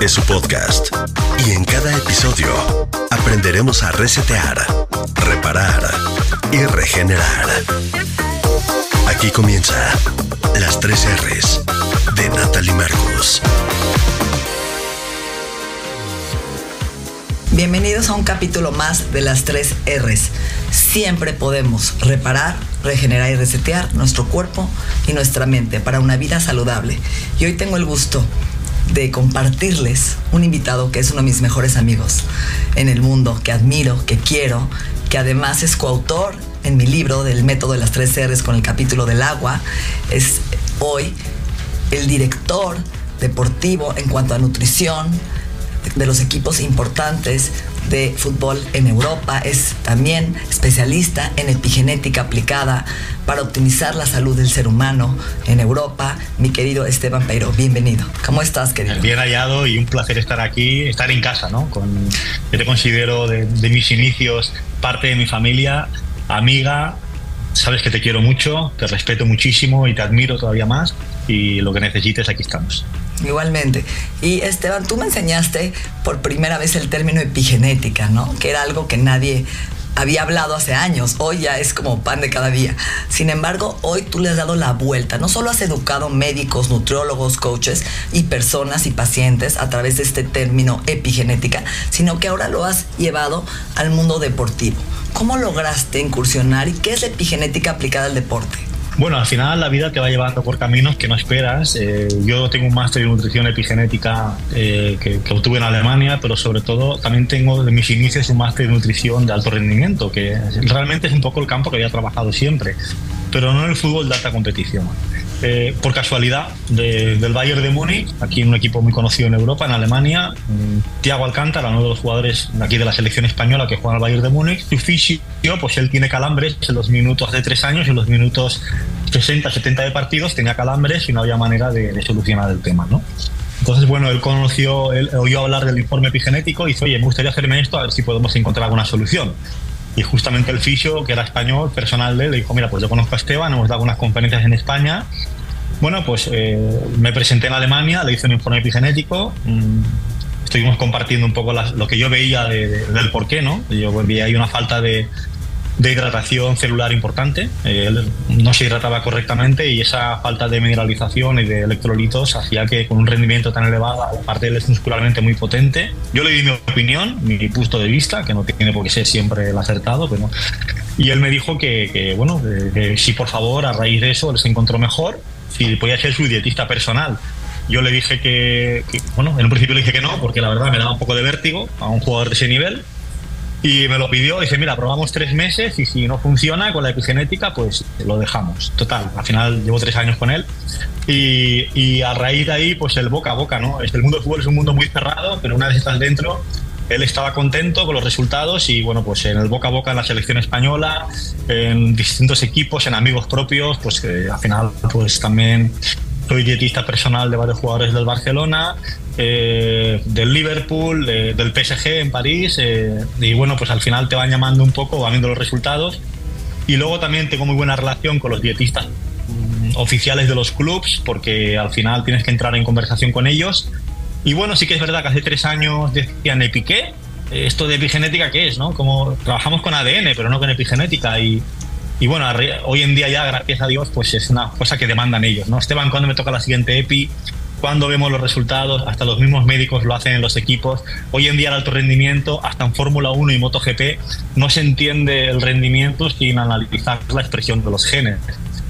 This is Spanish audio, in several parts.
es su podcast y en cada episodio aprenderemos a resetear, reparar y regenerar. Aquí comienza las tres R's de Natalie Marcus. Bienvenidos a un capítulo más de las tres R's. Siempre podemos reparar, regenerar y resetear nuestro cuerpo y nuestra mente para una vida saludable. Y hoy tengo el gusto de compartirles un invitado que es uno de mis mejores amigos en el mundo, que admiro, que quiero, que además es coautor en mi libro del método de las tres R's con el capítulo del agua. Es hoy el director deportivo en cuanto a nutrición de los equipos importantes de fútbol en Europa. Es también especialista en epigenética aplicada para optimizar la salud del ser humano en Europa. Mi querido Esteban Peiro, bienvenido. ¿Cómo estás, querido? Bien hallado y un placer estar aquí, estar en casa, ¿no? Con, yo te considero de, de mis inicios parte de mi familia, amiga. Sabes que te quiero mucho, te respeto muchísimo y te admiro todavía más. Y lo que necesites, aquí estamos. Igualmente. Y Esteban, tú me enseñaste por primera vez el término epigenética, ¿no? Que era algo que nadie había hablado hace años, hoy ya es como pan de cada día. Sin embargo, hoy tú le has dado la vuelta. No solo has educado médicos, nutriólogos, coaches y personas y pacientes a través de este término epigenética, sino que ahora lo has llevado al mundo deportivo. ¿Cómo lograste incursionar y qué es la epigenética aplicada al deporte? Bueno, al final la vida te va llevando por caminos que no esperas. Eh, yo tengo un máster en nutrición epigenética eh, que, obtuve en Alemania, pero sobre todo también tengo de mis inicios un máster en nutrición de alto rendimiento, que realmente es un poco el campo que había trabajado siempre, pero no en el fútbol de alta competición. Eh, por casualidad de, del Bayern de Múnich, aquí un equipo muy conocido en Europa, en Alemania, Thiago Alcántara, uno de los jugadores aquí de la selección española que juega al Bayern de Múnich, su fisio, pues él tiene calambres en los minutos de tres años, en los minutos 60, 70 de partidos, tenía calambres y no había manera de, de solucionar el tema, ¿no? Entonces, bueno, él conoció, él oyó hablar del informe epigenético y dijo, oye, me gustaría hacerme esto a ver si podemos encontrar alguna solución. Y justamente el fisio, que era español, personal de él, le dijo, mira, pues yo conozco a Esteban, hemos dado unas conferencias en España. Bueno, pues eh, me presenté en Alemania, le hice un informe epigenético. Mmm, estuvimos compartiendo un poco las, lo que yo veía de, de, del por qué, ¿no? Yo veía ahí una falta de, de hidratación celular importante. Eh, no se hidrataba correctamente y esa falta de mineralización y de electrolitos hacía que con un rendimiento tan elevado, aparte él es muscularmente muy potente, yo le di mi opinión, mi punto de vista, que no tiene por qué ser siempre el acertado, pero y él me dijo que, que bueno, que, que si por favor a raíz de eso él se encontró mejor, si podía ser su dietista personal. Yo le dije que, que, bueno, en un principio le dije que no, porque la verdad me daba un poco de vértigo a un jugador de ese nivel, y me lo pidió, dice, mira, probamos tres meses y si no funciona con la epigenética, pues lo dejamos. Total, al final llevo tres años con él y, y a raíz de ahí, pues el boca a boca, ¿no? El mundo del fútbol es un mundo muy cerrado, pero una vez estás dentro, él estaba contento con los resultados y bueno, pues en el boca a boca en la selección española, en distintos equipos, en amigos propios, pues que al final pues también soy dietista personal de varios jugadores del Barcelona eh, del Liverpool, del PSG en París, eh, y bueno, pues al final te van llamando un poco, van viendo los resultados. Y luego también tengo muy buena relación con los dietistas mm, oficiales de los clubs, porque al final tienes que entrar en conversación con ellos. Y bueno, sí que es verdad que hace tres años decían Epiqué, esto de epigenética, ¿qué es? ¿no? Como trabajamos con ADN, pero no con epigenética. Y, y bueno, hoy en día ya, gracias a Dios, pues es una cosa que demandan ellos, ¿no? Esteban, ¿cuándo me toca la siguiente EPI? ¿Cuándo vemos los resultados? Hasta los mismos médicos lo hacen en los equipos. Hoy en día el alto rendimiento, hasta en Fórmula 1 y MotoGP, no se entiende el rendimiento sin analizar la expresión de los genes,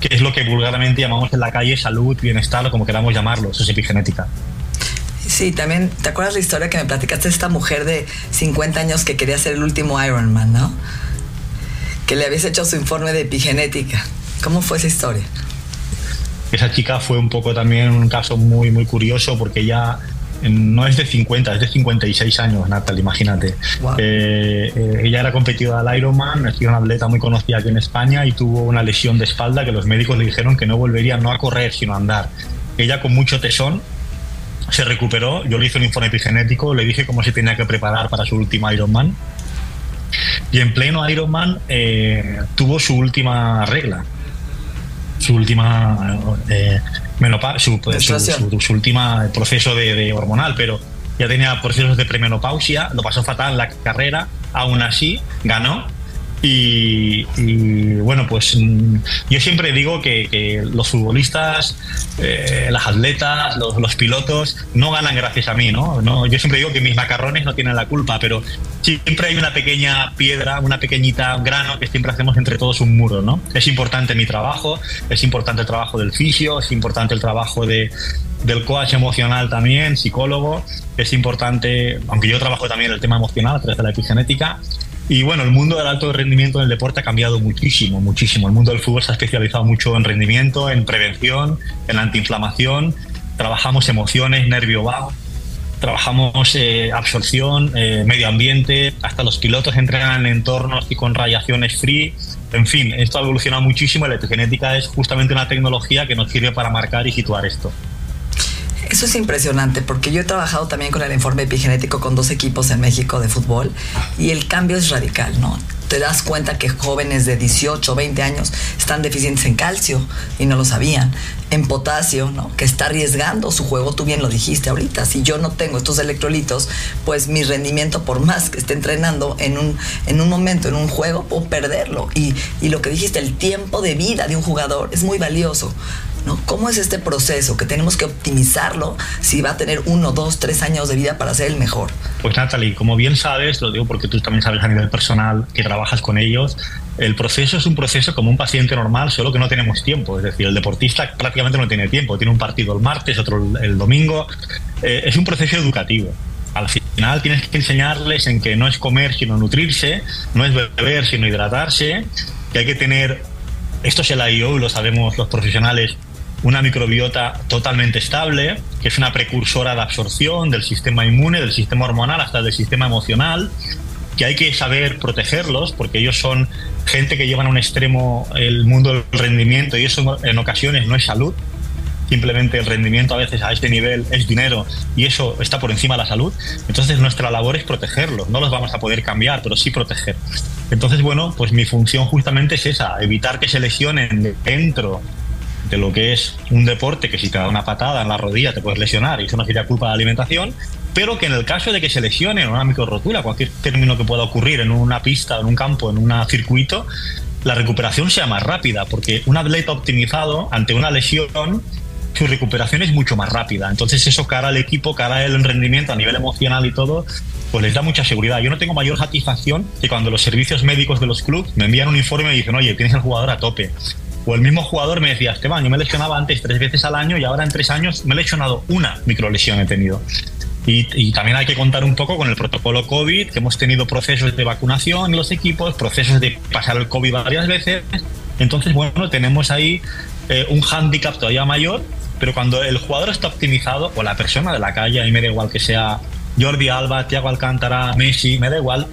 que es lo que vulgarmente llamamos en la calle salud, bienestar o como queramos llamarlo, eso es epigenética. Sí, también, ¿te acuerdas la historia que me platicaste de esta mujer de 50 años que quería ser el último Ironman, no? que le habías hecho su informe de epigenética. ¿Cómo fue esa historia? Esa chica fue un poco también un caso muy, muy curioso porque ella no es de 50, es de 56 años, Natal, imagínate. Eh, eh, ella era competidora al Ironman, es una atleta muy conocida aquí en España y tuvo una lesión de espalda que los médicos le dijeron que no volvería no a correr, sino a andar. Ella con mucho tesón se recuperó, yo le hice un informe epigenético, le dije cómo se tenía que preparar para su último Ironman y en pleno Ironman eh, tuvo su última regla, su última eh, su, su, última proceso de, hormonal, pero ya tenía procesos de premenopausia, lo pasó fatal en la carrera, aún así ganó y, bueno, pues mm, yo siempre digo que, los futbolistas, eh, las atletas, los, pilotos no ganan gracias a mí, ¿no? Yo siempre digo que mis macarrones no tienen la culpa, pero siempre hay una pequeña piedra, una pequeñita grano que siempre hacemos entre todos un muro, ¿no? Es importante mi trabajo, es importante el trabajo del fisio, es importante el trabajo de, del coach emocional también, psicólogo, es importante, aunque yo trabajo también el tema emocional a través de la epigenética, y bueno, el mundo del alto rendimiento en el deporte ha cambiado muchísimo, muchísimo. El mundo del fútbol se ha especializado mucho en rendimiento, en prevención, en antiinflamación. Trabajamos emociones, nervio bajo, trabajamos eh, absorción, eh, medio ambiente, hasta los pilotos entrenan en entornos y con radiaciones free. En fin, esto ha evolucionado muchísimo la epigenética es justamente una tecnología que nos sirve para marcar y situar esto. Eso es impresionante porque yo he trabajado también con el informe epigenético con dos equipos en México de fútbol y el cambio es radical, ¿no? Te das cuenta que jóvenes de 18, 20 años están deficientes en calcio y no lo sabían, en potasio, ¿no? Que está arriesgando su juego, tú bien lo dijiste ahorita, si yo no tengo estos electrolitos, pues mi rendimiento por más que esté entrenando en un, en un momento, en un juego, puedo perderlo. Y, y lo que dijiste, el tiempo de vida de un jugador es muy valioso. ¿Cómo es este proceso que tenemos que optimizarlo si va a tener uno, dos, tres años de vida para ser el mejor? Pues Natalie, como bien sabes, lo digo porque tú también sabes a nivel personal que trabajas con ellos, el proceso es un proceso como un paciente normal, solo que no tenemos tiempo. Es decir, el deportista prácticamente no tiene tiempo. Tiene un partido el martes, otro el domingo. Eh, es un proceso educativo. Al final tienes que enseñarles en que no es comer sino nutrirse, no es beber sino hidratarse, que hay que tener, esto es el IO, lo sabemos los profesionales, una microbiota totalmente estable, que es una precursora de absorción del sistema inmune, del sistema hormonal hasta del sistema emocional, que hay que saber protegerlos porque ellos son gente que llevan a un extremo el mundo del rendimiento y eso en ocasiones no es salud. Simplemente el rendimiento a veces a este nivel es dinero y eso está por encima de la salud. Entonces nuestra labor es protegerlos. No los vamos a poder cambiar, pero sí proteger. Entonces, bueno, pues mi función justamente es esa, evitar que se lesionen dentro de lo que es un deporte que si te da una patada en la rodilla te puedes lesionar y eso no sería culpa de la alimentación, pero que en el caso de que se lesione en una microrotura, cualquier término que pueda ocurrir en una pista, en un campo, en un circuito, la recuperación sea más rápida, porque un atleta optimizado ante una lesión su recuperación es mucho más rápida. Entonces eso cara al equipo, cara al rendimiento a nivel emocional y todo, pues les da mucha seguridad. Yo no tengo mayor satisfacción que cuando los servicios médicos de los clubes me envían un informe y dicen, oye, tienes el jugador a tope. O el mismo jugador me decía, Esteban, yo me lesionaba antes tres veces al año y ahora en tres años me he lesionado una microlesión he tenido. Y, también hay que contar un poco con el protocolo COVID, que hemos tenido procesos de vacunación en los equipos, procesos de pasar el COVID varias veces. Entonces, bueno, tenemos ahí eh, un hándicap todavía mayor, pero cuando el jugador está optimizado, o la persona de la calle, a mí me da igual que sea Jordi Alba, Thiago Alcántara, Messi, me da igual,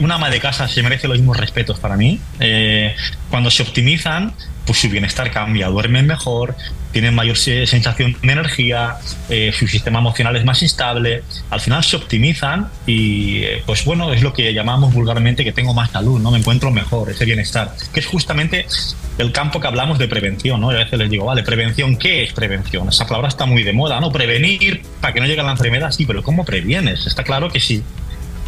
una ama de casa se merece los mismos respetos para mí. Eh, cuando se optimizan, pues su bienestar cambia, duermen mejor, tienen mayor sensación de energía, eh, su sistema emocional es más estable, al final se optimizan y pues bueno, es lo que llamamos vulgarmente que tengo más salud, ¿no? Me encuentro mejor, ese bienestar, que es justamente el campo que hablamos de prevención, ¿no? Y a veces les digo, vale, prevención, ¿qué es prevención? Esa palabra está muy de moda, ¿no? Prevenir para que no llegue la enfermedad, sí, pero ¿cómo previenes? Está claro que sí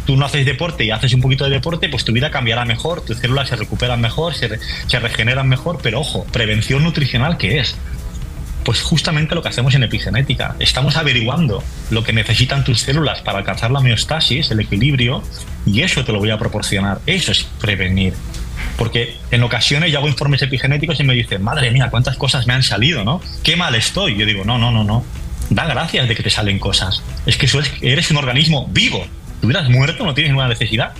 tú no haces deporte y haces un poquito de deporte, pues tu vida cambiará mejor, tus células se recuperan mejor, se, regeneran mejor, pero ojo, prevención nutricional, ¿qué es? Pues justamente lo que hacemos en epigenética. Estamos averiguando lo que necesitan tus células para alcanzar la homeostasis, el equilibrio, y eso te lo voy a proporcionar. Eso es prevenir. Porque en ocasiones yo hago informes epigenéticos y me dicen, madre mía, cuántas cosas me han salido, ¿no? Qué mal estoy. Yo digo, no, no, no, no. Da gracias de que te salen cosas. Es que eres un organismo vivo tú hubieras muerto, no tienes ninguna necesidad.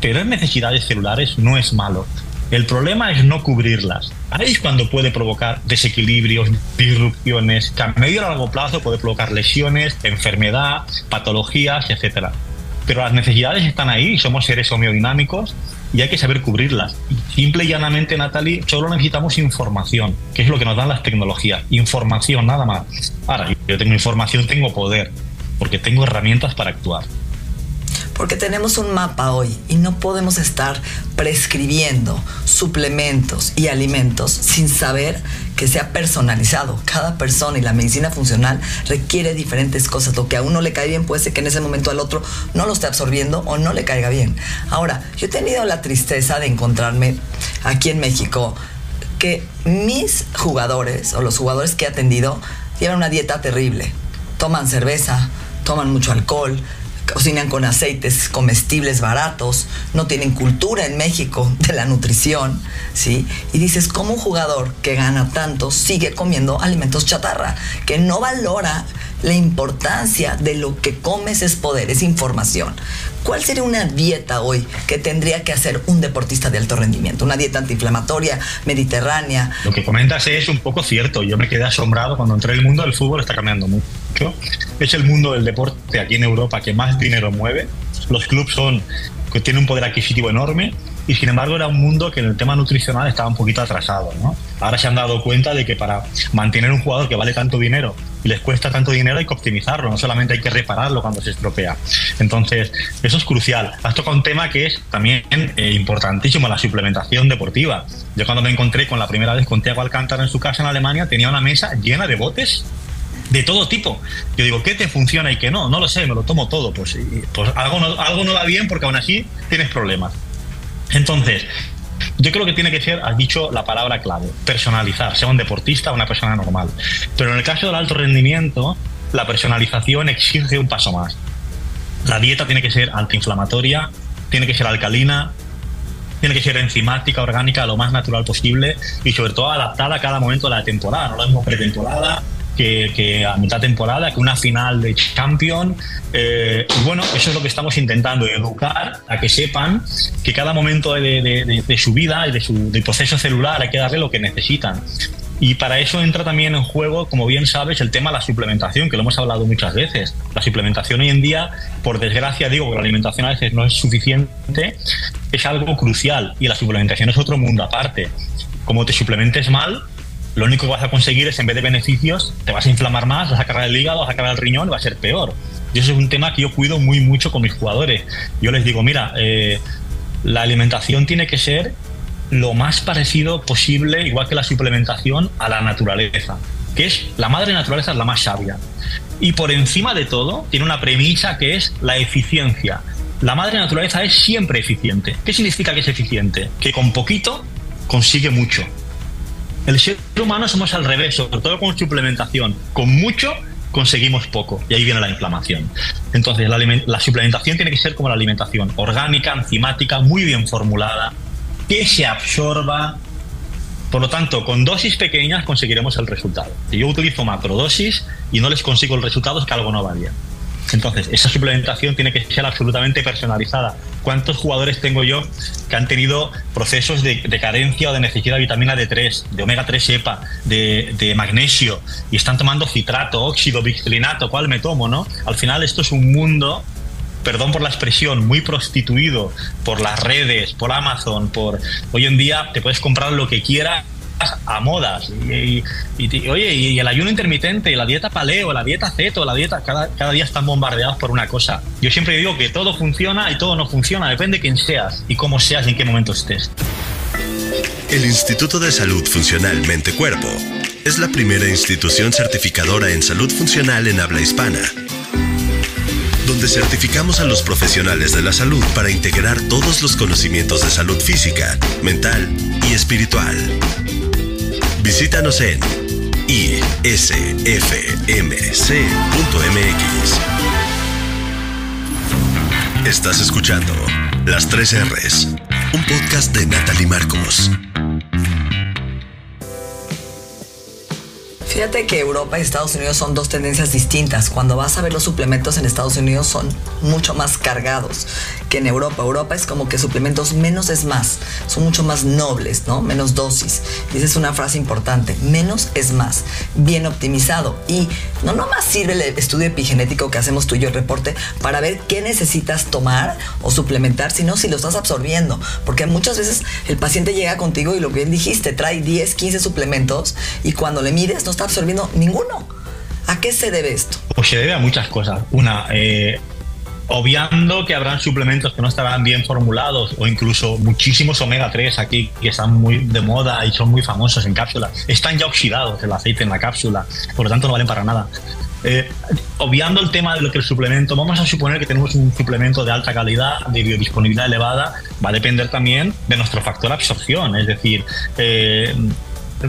Tener necesidades celulares no es malo. El problema es no cubrirlas. Ahí es cuando puede provocar desequilibrios, disrupciones, que a medio y largo plazo puede provocar lesiones, enfermedad, patologías, etc. Pero las necesidades están ahí, somos seres homeodinámicos y hay que saber cubrirlas. Simple y llanamente, Natalie, solo necesitamos información, que es lo que nos dan las tecnologías. Información, nada más. Ahora, yo tengo información, tengo poder, porque tengo herramientas para actuar porque tenemos un mapa hoy y no podemos estar prescribiendo suplementos y alimentos sin saber que sea personalizado. Cada persona y la medicina funcional requiere diferentes cosas. Lo que a uno le cae bien puede ser que en ese momento al otro no lo esté absorbiendo o no le caiga bien. Ahora, yo he tenido la tristeza de encontrarme aquí en México que mis jugadores o los jugadores que he atendido tienen una dieta terrible. Toman cerveza, toman mucho alcohol, cocinan con aceites comestibles baratos, no tienen cultura en México de la nutrición, ¿sí? Y dices, ¿cómo un jugador que gana tanto sigue comiendo alimentos chatarra? Que no valora la importancia de lo que comes es poder, es información. ¿Cuál sería una dieta hoy que tendría que hacer un deportista de alto rendimiento? Una dieta antiinflamatoria, mediterránea. Lo que comentas es un poco cierto. Yo me quedé asombrado cuando entré en el mundo del fútbol, está cambiando mucho. Es el mundo del deporte aquí en Europa que más dinero mueve. Los clubes son que tienen un poder adquisitivo enorme y sin embargo era un mundo que en el tema nutricional estaba un poquito atrasado. ¿no? Ahora se han dado cuenta de que para mantener un jugador que vale tanto dinero y les cuesta tanto dinero hay que optimizarlo, no solamente hay que repararlo cuando se estropea. Entonces, eso es crucial. Has tocado un tema que es también eh, importantísimo, la suplementación deportiva. Yo cuando me encontré con la primera vez con Thiago Alcántara en su casa en Alemania, tenía una mesa llena de botes de todo tipo. Yo digo, ¿qué te funciona y qué no? No lo sé, me lo tomo todo. Pues, pues algo, no, algo no va bien porque aún así tienes problemas. Entonces, yo creo que tiene que ser, has dicho la palabra clave, personalizar, sea un deportista o una persona normal. Pero en el caso del alto rendimiento, la personalización exige un paso más. La dieta tiene que ser antiinflamatoria, tiene que ser alcalina, tiene que ser enzimática, orgánica, lo más natural posible y sobre todo adaptada a cada momento de la temporada. No lo mismo pretemporada, que, a mitad temporada, que una final de Champion. Eh, bueno, eso es lo que estamos intentando, educar a que sepan que cada momento de, su vida y de su proceso celular hay que darle lo que necesitan. Y para eso entra también en juego, como bien sabes, el tema de la suplementación, que lo hemos hablado muchas veces. La suplementación hoy en día, por desgracia, digo que la alimentación a veces no es suficiente, es algo crucial y la suplementación es otro mundo aparte. Como te suplementes mal, lo único que vas a conseguir es, en vez de beneficios, te vas a inflamar más, vas a cargar el hígado, vas a cargar el riñón, va a ser peor. Y eso es un tema que yo cuido muy mucho con mis jugadores. Yo les digo, mira, eh, la alimentación tiene que ser lo más parecido posible, igual que la suplementación, a la naturaleza, que es la madre naturaleza es la más sabia. Y por encima de todo, tiene una premisa que es la eficiencia. La madre naturaleza es siempre eficiente. ¿Qué significa que es eficiente? Que con poquito consigue mucho. El ser humano somos al revés, sobre todo con suplementación. Con mucho conseguimos poco y ahí viene la inflamación. Entonces, la, suplementación tiene que ser como la alimentación, orgánica, enzimática, muy bien formulada, que se absorba. Por lo tanto, con dosis pequeñas conseguiremos el resultado. Si yo utilizo macrodosis y no les consigo el resultado, es que algo no va bien. Entonces, esa suplementación tiene que ser absolutamente personalizada. ¿Cuántos jugadores tengo yo que han tenido procesos de, carencia o de necesidad de vitamina D3, de omega 3 EPA, de, magnesio, y están tomando citrato, óxido, bixlinato, ¿cuál me tomo, no? Al final esto es un mundo perdón por la expresión, muy prostituido por las redes, por Amazon, por hoy en día te puedes comprar lo que quieras a modas. Y, oye, y el ayuno intermitente, y la dieta paleo, la dieta ceto, la dieta, cada, cada día están bombardeados por una cosa. Yo siempre digo que todo funciona y todo no funciona, depende de quién seas y cómo seas y en qué momento estés. El Instituto de Salud Funcional Mente Cuerpo es la primera institución certificadora en salud funcional en habla hispana donde certificamos a los profesionales de la salud para integrar todos los conocimientos de salud física, mental y espiritual. Visítanos en isfmc.mx. Estás escuchando Las 3 R's, un podcast de Natalie Marcos. Fíjate que Europa y Estados Unidos son dos tendencias distintas. Cuando vas a ver los suplementos en Estados Unidos son mucho más cargados que en Europa. Europa es como que suplementos menos es más. Son mucho más nobles, ¿no? Menos dosis. Y esa es una frase importante. Menos es más. Bien optimizado. Y no nomás sirve el estudio epigenético que hacemos tú y yo, el reporte, para ver qué necesitas tomar o suplementar, sino si lo estás absorbiendo. Porque muchas veces el paciente llega contigo y lo que bien dijiste, trae 10, 15 suplementos y cuando le mides no está absorbiendo ninguno. ¿A qué se debe esto? Pues se debe a muchas cosas. Una, eh, obviando que habrán suplementos que no estarán bien formulados o incluso muchísimos omega 3 aquí que están muy de moda y son muy famosos en cápsulas, están ya oxidados el aceite en la cápsula, por lo tanto no valen para nada. Eh, obviando el tema de lo que el suplemento, vamos a suponer que tenemos un suplemento de alta calidad, de biodisponibilidad elevada, va a depender también de nuestro factor absorción, es decir, eh,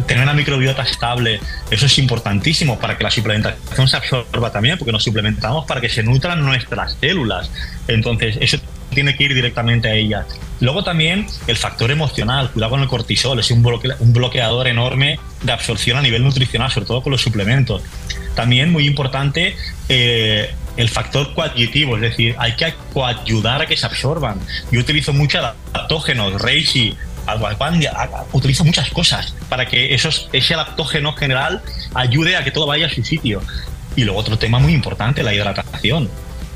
tener una microbiota estable, eso es importantísimo para que la suplementación se absorba también, porque nos suplementamos para que se nutran nuestras células. Entonces, eso tiene que ir directamente a ellas. Luego también el factor emocional, cuidado con el cortisol, es un, bloqueador enorme de absorción a nivel nutricional, sobre todo con los suplementos. También muy importante eh, el factor coadjutivo, es decir, hay que coayudar a que se absorban. Yo utilizo mucho adaptógenos, reishi, utilizo muchas cosas para que esos, ese adaptógeno general ayude a que todo vaya a su sitio. Y luego otro tema muy importante, la hidratación.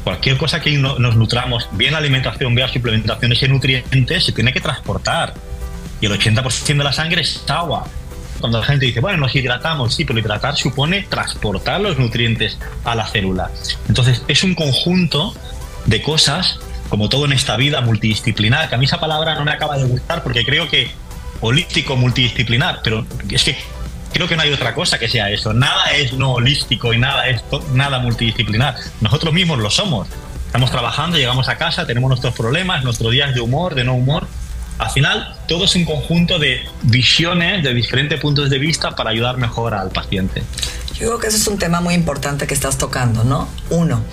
Cualquier cosa que nos nutramos, bien alimentación, bien suplementación, ese nutriente se tiene que transportar. Y el 80% de la sangre es agua. Cuando la gente dice, bueno, nos hidratamos, sí, pero hidratar supone transportar los nutrientes a la célula. Entonces, es un conjunto de cosas como todo en esta vida, multidisciplinar, que a mí esa palabra no me acaba de gustar porque creo que holístico, multidisciplinar, pero es que creo que no hay otra cosa que sea eso. Nada es no holístico y nada es nada multidisciplinar. Nosotros mismos lo somos. Estamos trabajando, llegamos a casa, tenemos nuestros problemas, nuestros días de humor, de no humor. Al final, todo es un conjunto de visiones de diferentes puntos de vista para ayudar mejor al paciente. Yo creo que eso es un tema muy importante que estás tocando, ¿no? Uno,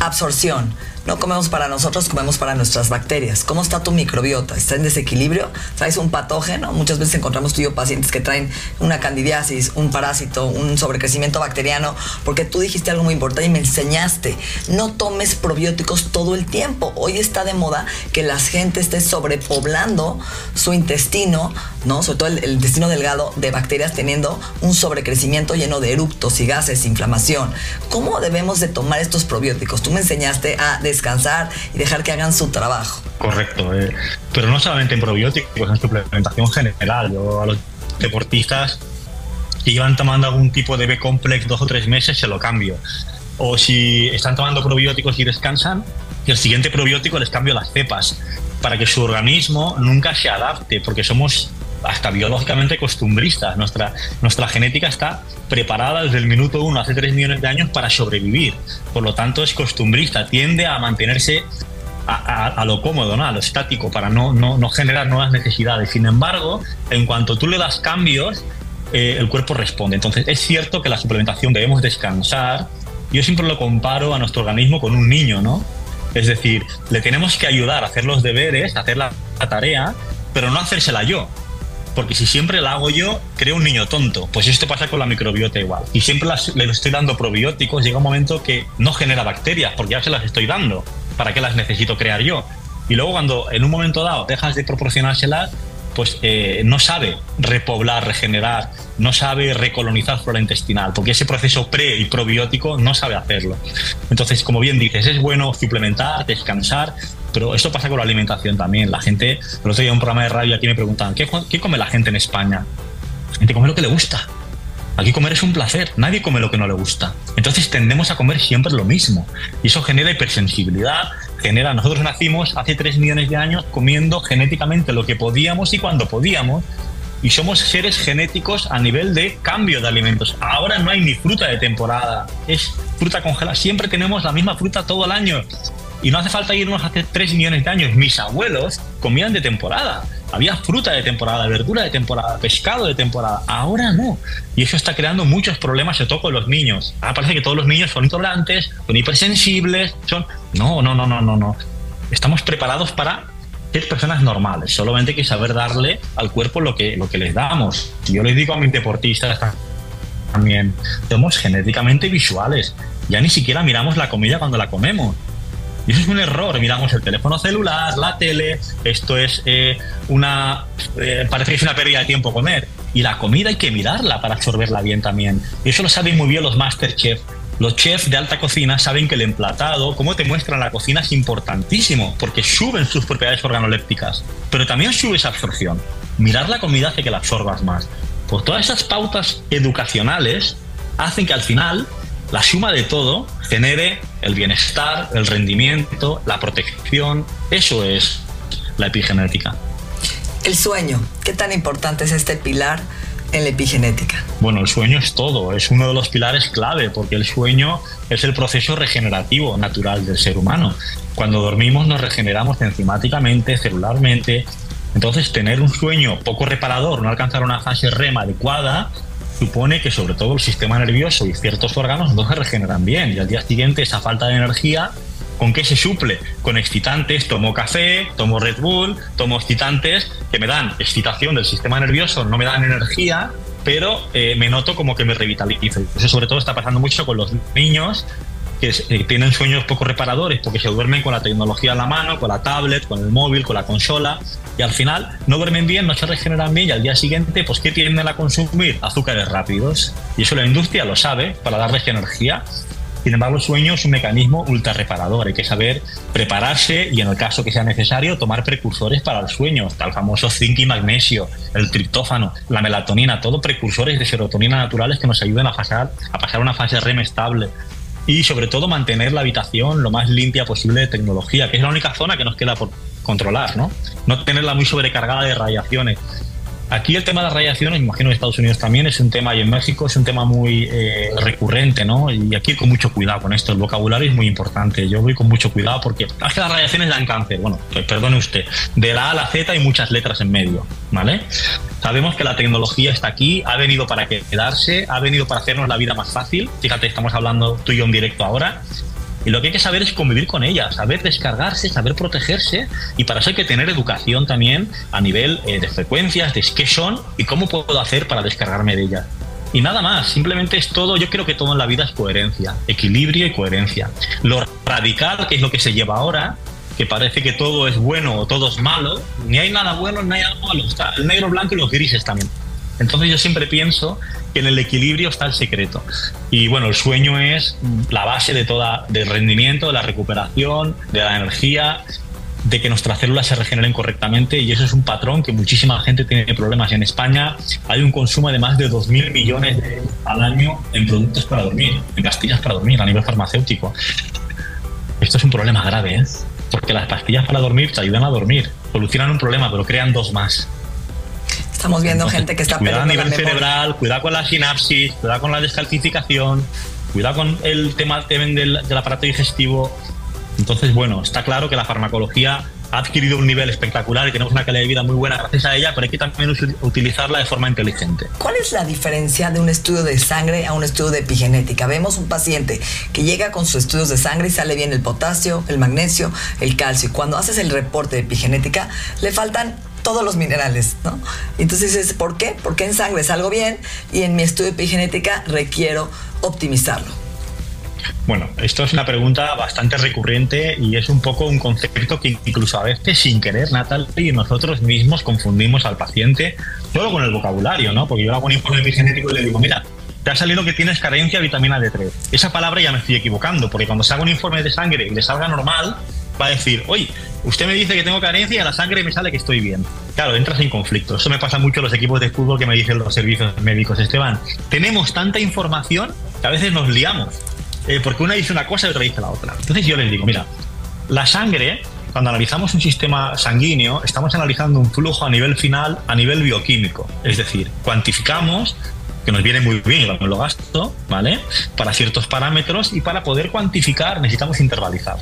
absorción. No comemos para nosotros, comemos para nuestras bacterias. ¿Cómo está tu microbiota? ¿Está en desequilibrio? ¿Traes un patógeno? Muchas veces encontramos tú y yo pacientes que traen una candidiasis, un parásito, un sobrecrecimiento bacteriano, porque tú dijiste algo muy importante y me enseñaste. No tomes probióticos todo el tiempo. Hoy está de moda que la gente esté sobrepoblando su intestino, ¿no? Sobre todo el, intestino delgado de bacterias teniendo un sobrecrecimiento lleno de eructos y gases, inflamación. ¿Cómo debemos de tomar estos probióticos? Tú me enseñaste a descansar y dejar que hagan su trabajo. Correcto, eh. pero no solamente en probióticos, en suplementación general. Yo a los deportistas que llevan tomando algún tipo de B-complex dos o tres meses, se lo cambio. O si están tomando probióticos y descansan, el siguiente probiótico les cambio las cepas para que su organismo nunca se adapte, porque somos hasta biológicamente costumbristas. Nuestra, nuestra genética está preparada desde el minuto uno, hace tres millones de años, para sobrevivir. Por lo tanto, es costumbrista, tiende a mantenerse a, lo cómodo, ¿no? a lo estático, para no, no, generar nuevas necesidades. Sin embargo, en cuanto tú le das cambios, eh, el cuerpo responde. Entonces, es cierto que la suplementación debemos descansar. Yo siempre lo comparo a nuestro organismo con un niño, ¿no? Es decir, le tenemos que ayudar a hacer los deberes, a hacer la tarea, pero no hacérsela yo porque si siempre la hago yo, creo un niño tonto. Pues esto pasa con la microbiota igual. Y siempre le estoy dando probióticos, llega un momento que no genera bacterias, porque ya se las estoy dando. ¿Para qué las necesito crear yo? Y luego cuando en un momento dado dejas de proporcionárselas, pues eh, no sabe repoblar, regenerar, no sabe recolonizar flora intestinal, porque ese proceso pre y probiótico no sabe hacerlo. Entonces, como bien dices, es bueno suplementar, descansar, pero esto pasa con la alimentación también. La gente, el otro día en un programa de radio aquí me preguntaban, ¿qué, ¿qué come la gente en España? La gente come lo que le gusta. Aquí comer es un placer, nadie come lo que no le gusta. Entonces tendemos a comer siempre lo mismo. Y eso genera hipersensibilidad, genera, nosotros nacimos hace 3 millones de años comiendo genéticamente lo que podíamos y cuando podíamos, y somos seres genéticos a nivel de cambio de alimentos. Ahora no hay ni fruta de temporada, es fruta congelada. Siempre tenemos la misma fruta todo el año. Y no hace falta irnos hace 3 millones de años. Mis abuelos comían de temporada. Había fruta de temporada, verdura de temporada, pescado de temporada. Ahora no. Y eso está creando muchos problemas, sobre todo con los niños. Ahora parece que todos los niños son intolerantes, son hipersensibles, son... No, no, no, no, no, no. Estamos preparados para ser personas normales. Solamente hay que saber darle al cuerpo lo que, lo que les damos. Yo les digo a mis deportistas también, somos genéticamente visuales. Ya ni siquiera miramos la comida cuando la comemos. Y eso es un error. Miramos el teléfono celular, la tele. Esto es eh, una. Eh, parece que es una pérdida de tiempo comer. Y la comida hay que mirarla para absorberla bien también. Y eso lo saben muy bien los Masterchef. Los chefs de alta cocina saben que el emplatado, como te muestran la cocina, es importantísimo, porque suben sus propiedades organolépticas, pero también sube esa absorción. Mirar la comida hace que la absorbas más. Pues todas esas pautas educacionales hacen que al final la suma de todo genere el bienestar, el rendimiento, la protección. Eso es la epigenética. El sueño, ¿qué tan importante es este pilar en la epigenética? Bueno, el sueño es todo, es uno de los pilares clave, porque el sueño es el proceso regenerativo natural del ser humano. Cuando dormimos nos regeneramos enzimáticamente, celularmente. Entonces, tener un sueño poco reparador, no alcanzar una fase REM adecuada, supone que sobre todo el sistema nervioso y ciertos órganos no se regeneran bien y al día siguiente esa falta de energía ¿Con qué se suple? Con excitantes, tomo café, tomo Red Bull, tomo excitantes que me dan excitación del sistema nervioso, no me dan energía, pero eh, me noto como que me revitalizo. Eso sobre todo está pasando mucho con los niños que eh, tienen sueños poco reparadores porque se duermen con la tecnología a la mano, con la tablet, con el móvil, con la consola y al final no duermen bien, no se regeneran bien y al día siguiente, pues ¿qué tienden a consumir? Azúcares rápidos. Y eso la industria lo sabe para darles energía. Sin embargo, el sueño es un mecanismo ultra reparador. Hay que saber prepararse y, en el caso que sea necesario, tomar precursores para el sueño. Está el famoso zinc y magnesio, el triptófano, la melatonina, todo precursores de serotonina naturales que nos ayudan a pasar, a pasar una fase REM estable y sobre todo mantener la habitación lo más limpia posible de tecnología, que es la única zona que nos queda por controlar, ¿no? No tenerla muy sobrecargada de radiaciones. Aquí el tema de las radiaciones, imagino en Estados Unidos también, es un tema, y en México es un tema muy eh, recurrente, ¿no? Y aquí con mucho cuidado con esto, el vocabulario es muy importante. Yo voy con mucho cuidado porque es que las radiaciones dan cáncer. Bueno, perdone usted, de la A a la Z hay muchas letras en medio, ¿vale? Sabemos que la tecnología está aquí, ha venido para quedarse, ha venido para hacernos la vida más fácil. Fíjate, estamos hablando tú y yo en directo ahora. Y lo que hay que saber es convivir con ella, saber descargarse, saber protegerse y para eso hay que tener educación también a nivel eh, de frecuencias, de qué son y cómo puedo hacer para descargarme de ella. Y nada más, simplemente es todo, yo creo que todo en la vida es coherencia, equilibrio y coherencia. Lo radical, que es lo que se lleva ahora, que parece que todo es bueno o todo es malo, ni hay nada bueno ni hay nada malo, está el negro, blanco y los grises también. Entonces yo siempre pienso que en el equilibrio está el secreto. Y bueno, el sueño es la base de toda, del rendimiento, de la recuperación, de la energía, de que nuestras células se regeneren correctamente y eso es un patrón que muchísima gente tiene problemas. En España hay un consumo de más de 2.000 millones al año en productos para dormir, en pastillas para dormir a nivel farmacéutico. Esto es un problema grave, ¿eh? porque las pastillas para dormir te ayudan a dormir, solucionan un problema, pero crean dos más. Estamos viendo gente que está Cuidado a nivel cerebral, cuidado con la sinapsis, cuidado con la descalcificación, cuidado con el tema del, del aparato digestivo. Entonces, bueno, está claro que la farmacología ha adquirido un nivel espectacular y tenemos una calidad de vida muy buena gracias a ella, pero hay que también utilizarla de forma inteligente. ¿Cuál es la diferencia de un estudio de sangre a un estudio de epigenética? Vemos un paciente que llega con sus estudios de sangre y sale bien el potasio, el magnesio, el calcio. Y cuando haces el reporte de epigenética, le faltan todos los minerales, ¿no? Entonces dices, ¿por qué? Porque en sangre salgo bien y en mi estudio epigenética requiero optimizarlo. Bueno, esto es una pregunta bastante recurrente y es un poco un concepto que incluso a veces sin querer, Natalie, nosotros mismos confundimos al paciente solo con el vocabulario, ¿no? Porque yo hago un informe epigenético y le digo, mira, te ha salido que tienes carencia de vitamina D3. Esa palabra ya me estoy equivocando, porque cuando se haga un informe de sangre y le salga normal, va a decir, oye, usted me dice que tengo carencia y a la sangre me sale que estoy bien. Claro, entras en conflicto. Eso me pasa mucho en los equipos de fútbol que me dicen los servicios médicos. Esteban, tenemos tanta información que a veces nos liamos. Eh, porque una dice una cosa y otra dice la otra. Entonces yo les digo, mira, la sangre, cuando analizamos un sistema sanguíneo, estamos analizando un flujo a nivel final, a nivel bioquímico. Es decir, cuantificamos que nos viene muy bien, lo gasto, ¿vale? Para ciertos parámetros y para poder cuantificar necesitamos intervalizar.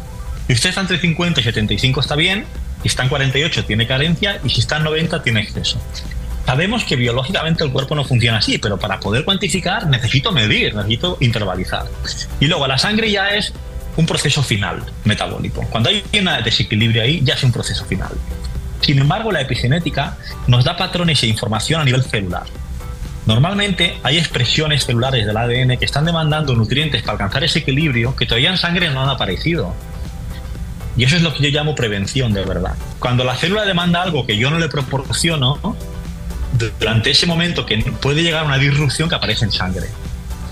Si usted está entre 50 y 75 está bien, si está en 48 tiene carencia y si está en 90 tiene exceso. Sabemos que biológicamente el cuerpo no funciona así, pero para poder cuantificar necesito medir, necesito intervalizar. Y luego la sangre ya es un proceso final metabólico. Cuando hay un desequilibrio ahí, ya es un proceso final. Sin embargo, la epigenética nos da patrones e información a nivel celular. Normalmente hay expresiones celulares del ADN que están demandando nutrientes para alcanzar ese equilibrio que todavía en sangre no han aparecido. Y eso es lo que yo llamo prevención de verdad. Cuando la célula demanda algo que yo no le proporciono, durante ese momento que puede llegar una disrupción que aparece en sangre.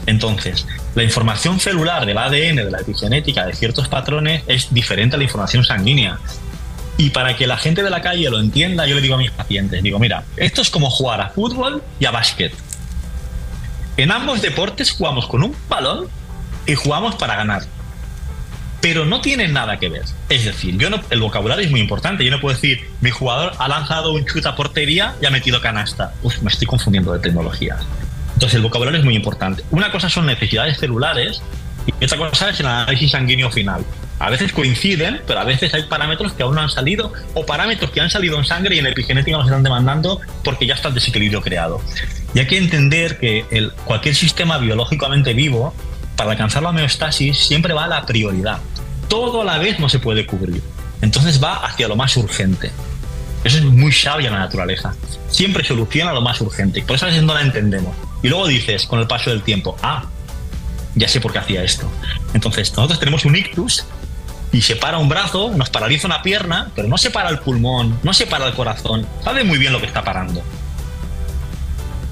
Entonces, la información celular del ADN, de la epigenética, de ciertos patrones, es diferente a la información sanguínea. Y para que la gente de la calle lo entienda, yo le digo a mis pacientes, digo, mira, esto es como jugar a fútbol y a básquet. En ambos deportes jugamos con un balón y jugamos para ganar pero no tienen nada que ver. Es decir, yo no, el vocabulario es muy importante. Yo no puedo decir, mi jugador ha lanzado un chute a portería y ha metido canasta. Uf, me estoy confundiendo de tecnología. Entonces, el vocabulario es muy importante. Una cosa son necesidades celulares y otra cosa es el análisis sanguíneo final. A veces coinciden, pero a veces hay parámetros que aún no han salido o parámetros que han salido en sangre y en epigenética nos están demandando porque ya está el desequilibrio creado. Y hay que entender que el, cualquier sistema biológicamente vivo, para alcanzar la homeostasis, siempre va a la prioridad todo a la vez no se puede cubrir. Entonces va hacia lo más urgente. Eso es muy sabia la naturaleza. Siempre soluciona lo más urgente. Por eso a veces no la entendemos. Y luego dices, con el paso del tiempo, ah, ya sé por qué hacía esto. Entonces, nosotros tenemos un ictus y se para un brazo, nos paraliza una pierna, pero no se para el pulmón, no se para el corazón. Sabe muy bien lo que está parando.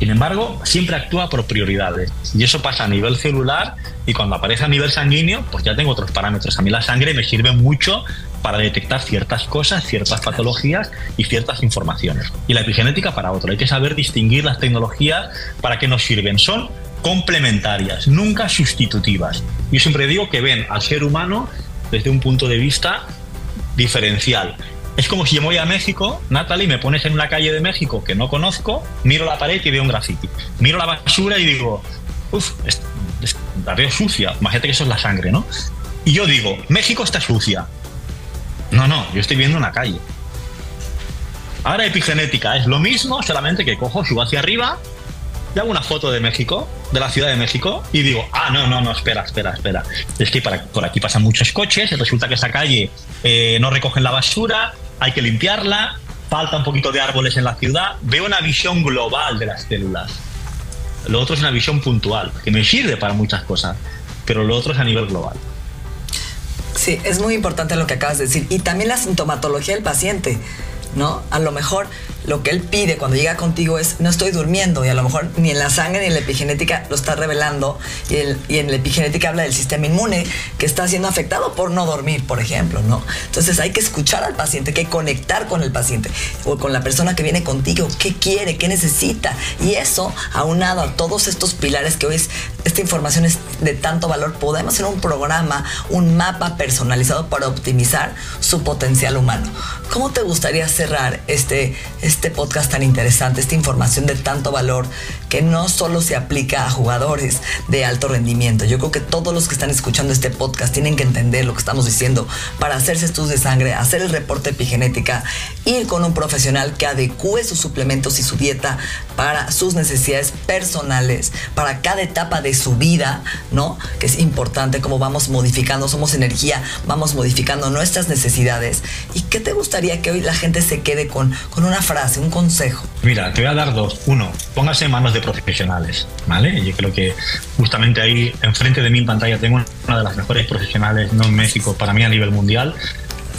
Sin embargo, siempre actúa por prioridades. Y eso pasa a nivel celular y cuando aparece a nivel sanguíneo, pues ya tengo otros parámetros. A mí la sangre me sirve mucho para detectar ciertas cosas, ciertas patologías y ciertas informaciones. Y la epigenética para otro. Hay que saber distinguir las tecnologías para qué nos sirven. Son complementarias, nunca sustitutivas. Yo siempre digo que ven al ser humano desde un punto de vista diferencial. Es como si yo voy a México, Natalie, me pones en una calle de México que no conozco, miro la pared y veo un graffiti. Miro la basura y digo, uff, la veo sucia. Imagínate que eso es la sangre, ¿no? Y yo digo, México está sucia. No, no, yo estoy viendo una calle. Ahora epigenética es lo mismo, solamente que cojo, subo hacia arriba, y hago una foto de México, de la Ciudad de México, y digo, ah, no, no, no, espera, espera, espera. Es que por aquí pasan muchos coches, resulta que esa calle eh, no recogen la basura, hay que limpiarla, falta un poquito de árboles en la ciudad, veo una visión global de las células. Lo otro es una visión puntual, que me sirve para muchas cosas, pero lo otro es a nivel global. Sí, es muy importante lo que acabas de decir. Y también la sintomatología del paciente, ¿no? A lo mejor lo que él pide cuando llega contigo es no estoy durmiendo y a lo mejor ni en la sangre ni en la epigenética lo está revelando y, en la epigenética habla del sistema inmune que está siendo afectado por no dormir, por ejemplo, ¿no? Entonces hay que escuchar al paciente, hay que conectar con el paciente o con la persona que viene contigo, qué quiere, qué necesita y eso aunado a todos estos pilares que hoy es, esta información es de tanto valor, podemos hacer un programa, un mapa personalizado para optimizar su potencial humano. ¿Cómo te gustaría cerrar este este podcast tan interesante, esta información de tanto valor que no solo se aplica a jugadores de alto rendimiento. Yo creo que todos los que están escuchando este podcast tienen que entender lo que estamos diciendo para hacerse estudios de sangre, hacer el reporte epigenética, ir con un profesional que adecue sus suplementos y su dieta para sus necesidades personales, para cada etapa de su vida, ¿no? Que es importante cómo vamos modificando, somos energía, vamos modificando nuestras necesidades. ¿Y qué te gustaría que hoy la gente se quede con, con una frase, un consejo? Mira, te voy a dar dos. Uno, póngase en manos de profesionales, ¿vale? Yo creo que justamente ahí, enfrente de mí en pantalla, tengo una de las mejores profesionales, no en México, para mí a nivel mundial,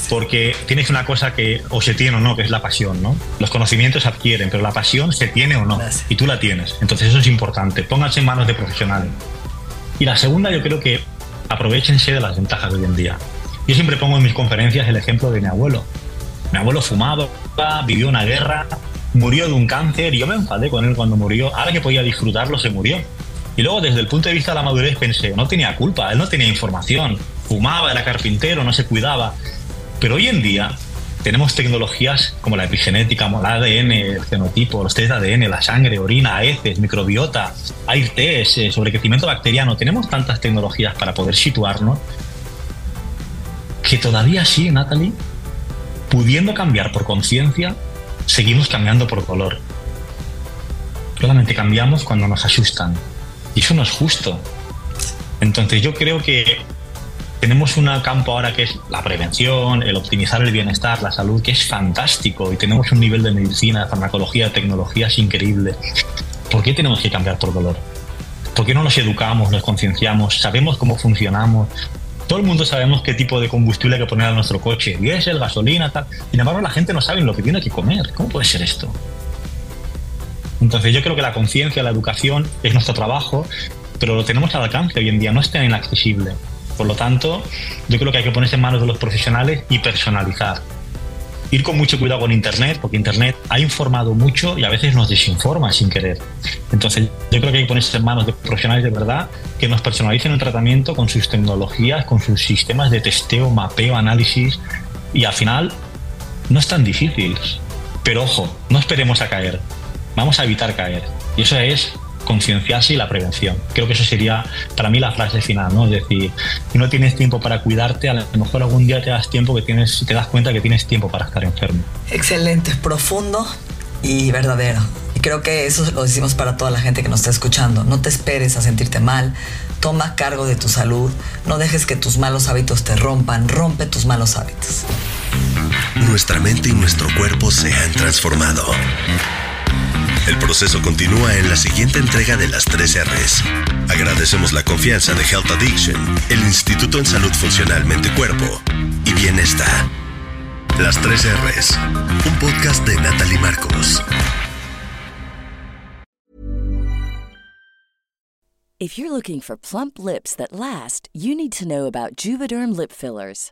porque tienes una cosa que o se tiene o no, que es la pasión, ¿no? Los conocimientos se adquieren, pero la pasión se tiene o no, y tú la tienes. Entonces eso es importante, pónganse en manos de profesionales. Y la segunda, yo creo que aprovechense de las ventajas de hoy en día. Yo siempre pongo en mis conferencias el ejemplo de mi abuelo. Mi abuelo fumaba, vivió una guerra, murió de un cáncer y yo me enfadé con él cuando murió. Ahora que podía disfrutarlo, se murió. Y luego, desde el punto de vista de la madurez, pensé, no tenía culpa, él no tenía información. Fumaba, era carpintero, no se cuidaba. Pero hoy en día tenemos tecnologías como la epigenética, como el ADN, el fenotipo, los test de ADN, la sangre, orina, heces, microbiota, hay test eh, sobre crecimiento bacteriano. Tenemos tantas tecnologías para poder situarnos que todavía sí, Natalie, pudiendo cambiar por conciencia, seguimos cambiando por dolor. Solamente cambiamos cuando nos asustan. Y eso no es justo. Entonces yo creo que tenemos un campo ahora que es la prevención, el optimizar el bienestar, la salud, que es fantástico y tenemos un nivel de medicina, farmacología, tecnologías increíble. ¿Por qué tenemos que cambiar por dolor? ¿Por qué no nos educamos, nos concienciamos, sabemos cómo funcionamos? Todo el mundo sabemos qué tipo de combustible hay que poner a nuestro coche, diésel, gasolina, tal. Sin embargo, la gente no sabe lo que tiene que comer. ¿Cómo puede ser esto? Entonces yo creo que la conciencia, la educación es nuestro trabajo, pero lo tenemos al alcance hoy en día, no es tan inaccesible. Por lo tanto, yo creo que hay que ponerse en manos de los profesionales y personalizar. Ir con mucho cuidado con Internet, porque Internet ha informado mucho y a veces nos desinforma sin querer. Entonces, yo creo que hay que ponerse en manos de profesionales de verdad que nos personalicen el tratamiento con sus tecnologías, con sus sistemas de testeo, mapeo, análisis. Y al final, no es tan difícil. Pero ojo, no esperemos a caer. Vamos a evitar caer. Y eso es concienciarse y la prevención. Creo que eso sería para mí la frase final, ¿no? Es decir, si no tienes tiempo para cuidarte, a lo mejor algún día te das tiempo que tienes, te das cuenta que tienes tiempo para estar enfermo. Excelente, profundo y verdadero. Y creo que eso lo decimos para toda la gente que nos está escuchando. No te esperes a sentirte mal. Toma cargo de tu salud. No dejes que tus malos hábitos te rompan. Rompe tus malos hábitos. Nuestra mente y nuestro cuerpo se han transformado. El proceso continúa en la siguiente entrega de las 3 R's. Agradecemos la confianza de Health Addiction, el Instituto en Salud Funcional Mente Cuerpo y Bienestar. Las 3 R's, un podcast de Natalie Marcos. If you're looking for plump lips that last, you need to know about Juvederm lip fillers.